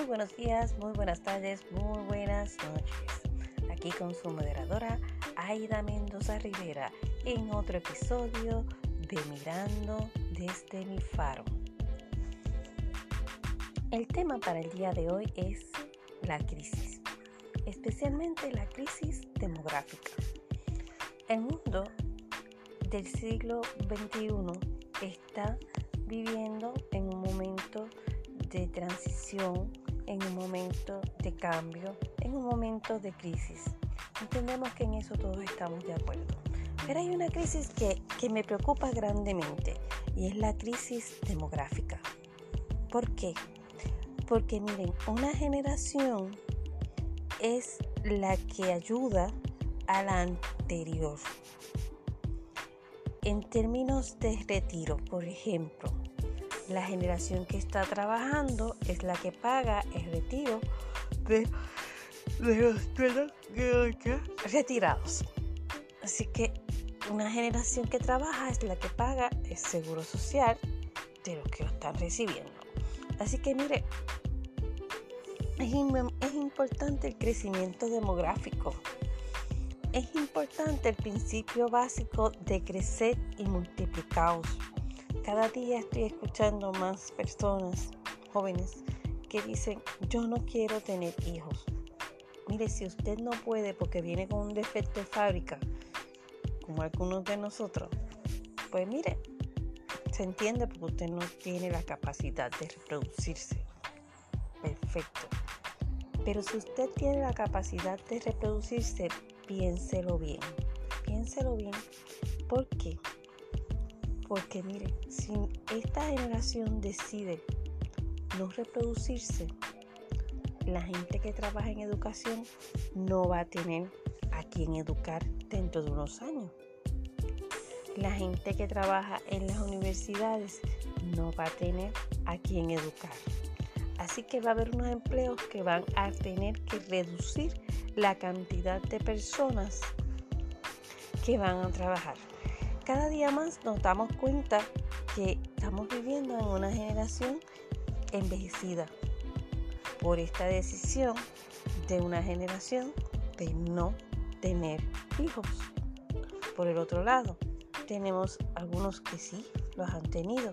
buenos días, muy buenas tardes, muy buenas noches. Aquí con su moderadora Aida Mendoza Rivera en otro episodio de Mirando desde mi faro. El tema para el día de hoy es la crisis, especialmente la crisis demográfica. El mundo del siglo XXI está viviendo en un momento de transición, en un momento de cambio, en un momento de crisis. Entendemos que en eso todos estamos de acuerdo. Pero hay una crisis que, que me preocupa grandemente y es la crisis demográfica. ¿Por qué? Porque miren, una generación es la que ayuda a la anterior. En términos de retiro, por ejemplo, la generación que está trabajando es la que paga el retiro de, los retirados. Así que una generación que trabaja es la que paga el seguro social de los que están recibiendo. Así que mire, es, es importante el crecimiento demográfico. Es importante el principio básico de crecer y multiplicados cada día estoy escuchando más personas jóvenes que dicen, yo no quiero tener hijos. Mire, si usted no puede porque viene con un defecto de fábrica, como algunos de nosotros, pues mire, se entiende porque usted no tiene la capacidad de reproducirse. Perfecto. Pero si usted tiene la capacidad de reproducirse, piénselo bien. Piénselo bien. ¿Por qué? Porque mire, si esta generación decide no reproducirse, la gente que trabaja en educación no va a tener a quien educar dentro de unos años. La gente que trabaja en las universidades no va a tener a quien educar. Así que va a haber unos empleos que van a tener que reducir la cantidad de personas que van a trabajar cada día más nos damos cuenta que estamos viviendo en una generación envejecida por esta decisión de una generación de no tener hijos. Por el otro lado, tenemos algunos que sí los han tenido,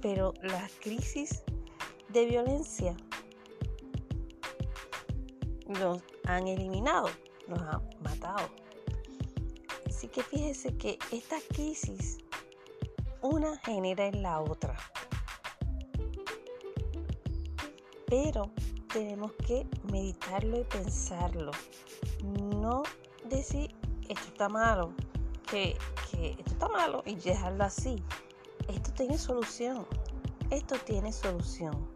pero las crisis de violencia los han eliminado, los han matado. Así que fíjese que esta crisis una genera en la otra. Pero tenemos que meditarlo y pensarlo. No decir esto está malo, que, que esto está malo y dejarlo así. Esto tiene solución. Esto tiene solución.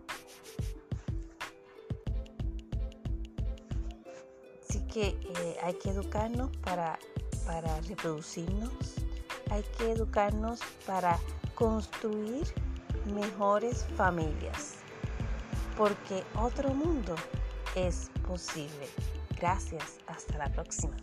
Así que eh, hay que educarnos para para reproducirnos, hay que educarnos para construir mejores familias, porque otro mundo es posible. Gracias, hasta la próxima.